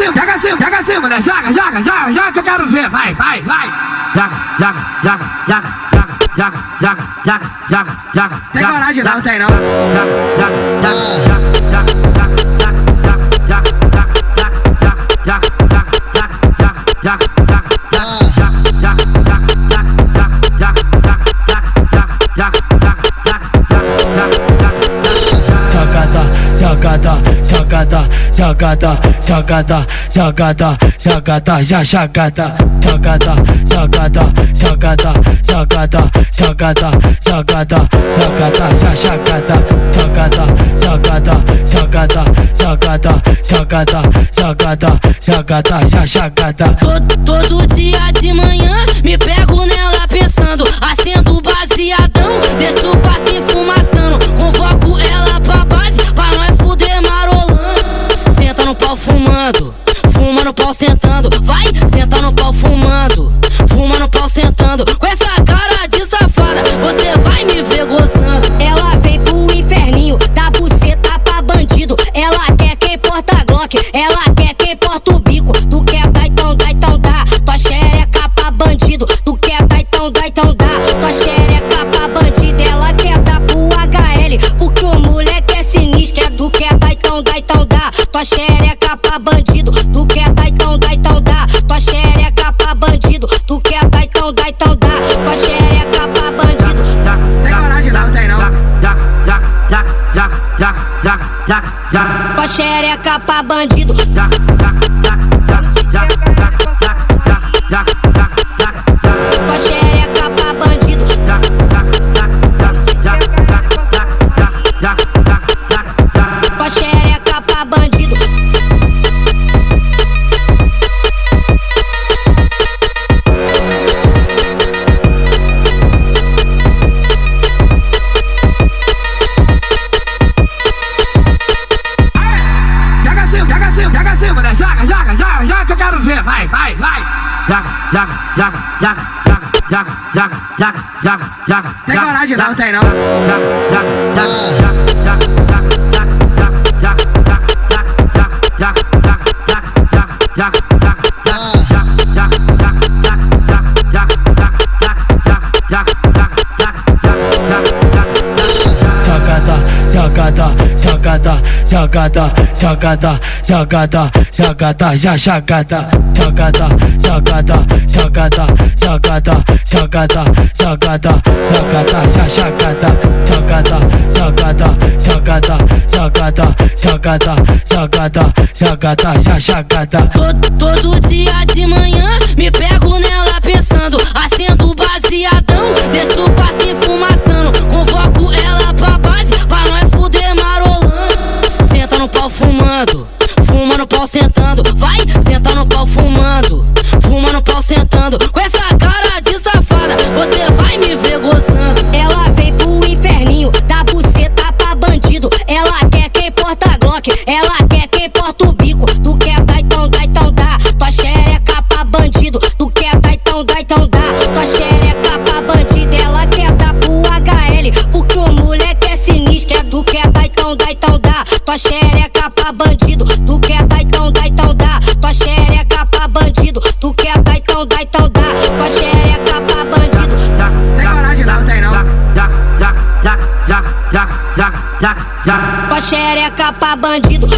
assim, pega assim, pega assim, mulher. Joga, joga, joga, joga que eu quero ver. Vai, vai, vai. Joga, joga, joga, joga, joga, joga, joga, joga, joga, joga. Tem coragem não, tem não. Joga, joga, joga, joga, joga, joga, joga, joga, joga, joga, joga, joga, joga, joga. jogada, jogada, jogada, jogada, jogada, jogada, já jogada, jogada, jogada, jogada, jogada, jogada, jogada, jogada, já jogada, jogada, jogada, jogada, jogada, jogada, jogada, jogada, já jogada. Todo dia de manhã me pego nela pau fumando, Tua xereca pra bandido. Ver. Vai, vai, vai. Joga, joga, joga, joga, joga, joga, joga, joga, joga, joga. Tem coragem não, tem não. Joga, joga, joga, jogada, jogada, jogada, jogada, já jogada, jogada, jogada, jogada, jogada, jogada, jogada, jogada, já jogada, jogada, jogada, jogada, jogada, jogada, jogada, jogada, já jogada. Todo dia de manhã me pego nela pensando, acendo baseadão, desço xereca pra bandido. Tu quer dar então dá, então dá. Tua xereca pra bandido. Tu quer dar então dá, então dá. Tua xereca pra bandido. Tem coragem não, tem não. Tua xereca pra bandido.